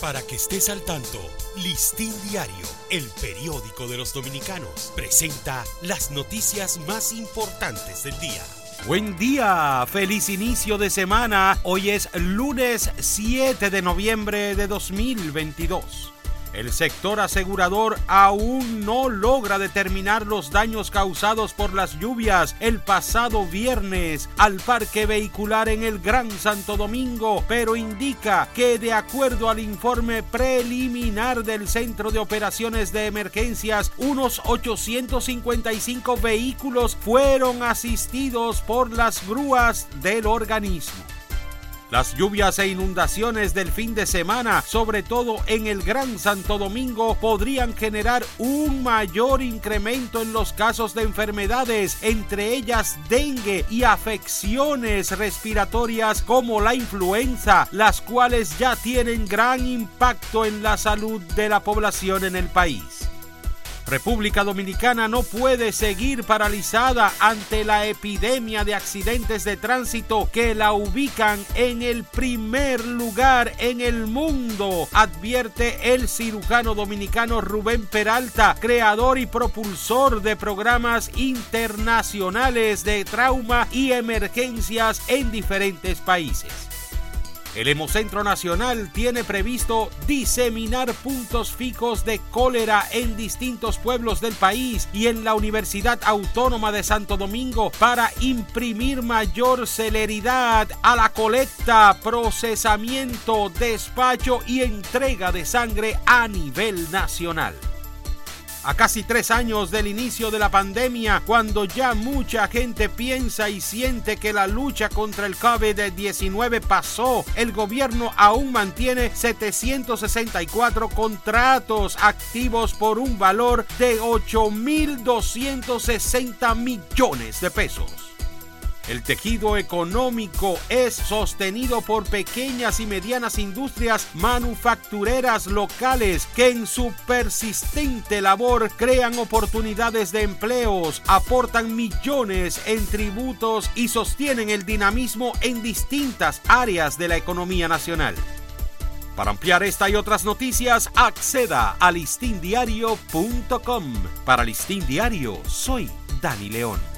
Para que estés al tanto, Listín Diario, el periódico de los dominicanos, presenta las noticias más importantes del día. Buen día, feliz inicio de semana. Hoy es lunes 7 de noviembre de 2022. El sector asegurador aún no logra determinar los daños causados por las lluvias el pasado viernes al parque vehicular en el Gran Santo Domingo, pero indica que de acuerdo al informe preliminar del Centro de Operaciones de Emergencias, unos 855 vehículos fueron asistidos por las grúas del organismo. Las lluvias e inundaciones del fin de semana, sobre todo en el Gran Santo Domingo, podrían generar un mayor incremento en los casos de enfermedades, entre ellas dengue y afecciones respiratorias como la influenza, las cuales ya tienen gran impacto en la salud de la población en el país. República Dominicana no puede seguir paralizada ante la epidemia de accidentes de tránsito que la ubican en el primer lugar en el mundo, advierte el cirujano dominicano Rubén Peralta, creador y propulsor de programas internacionales de trauma y emergencias en diferentes países. El Hemocentro Nacional tiene previsto diseminar puntos fijos de cólera en distintos pueblos del país y en la Universidad Autónoma de Santo Domingo para imprimir mayor celeridad a la colecta, procesamiento, despacho y entrega de sangre a nivel nacional a casi tres años del inicio de la pandemia, cuando ya mucha gente piensa y siente que la lucha contra el COVID-19 pasó, el gobierno aún mantiene 764 contratos activos por un valor de 8.260 millones de pesos. El tejido económico es sostenido por pequeñas y medianas industrias manufactureras locales que en su persistente labor crean oportunidades de empleos, aportan millones en tributos y sostienen el dinamismo en distintas áreas de la economía nacional. Para ampliar esta y otras noticias, acceda a listindiario.com. Para Listín Diario, soy Dani León.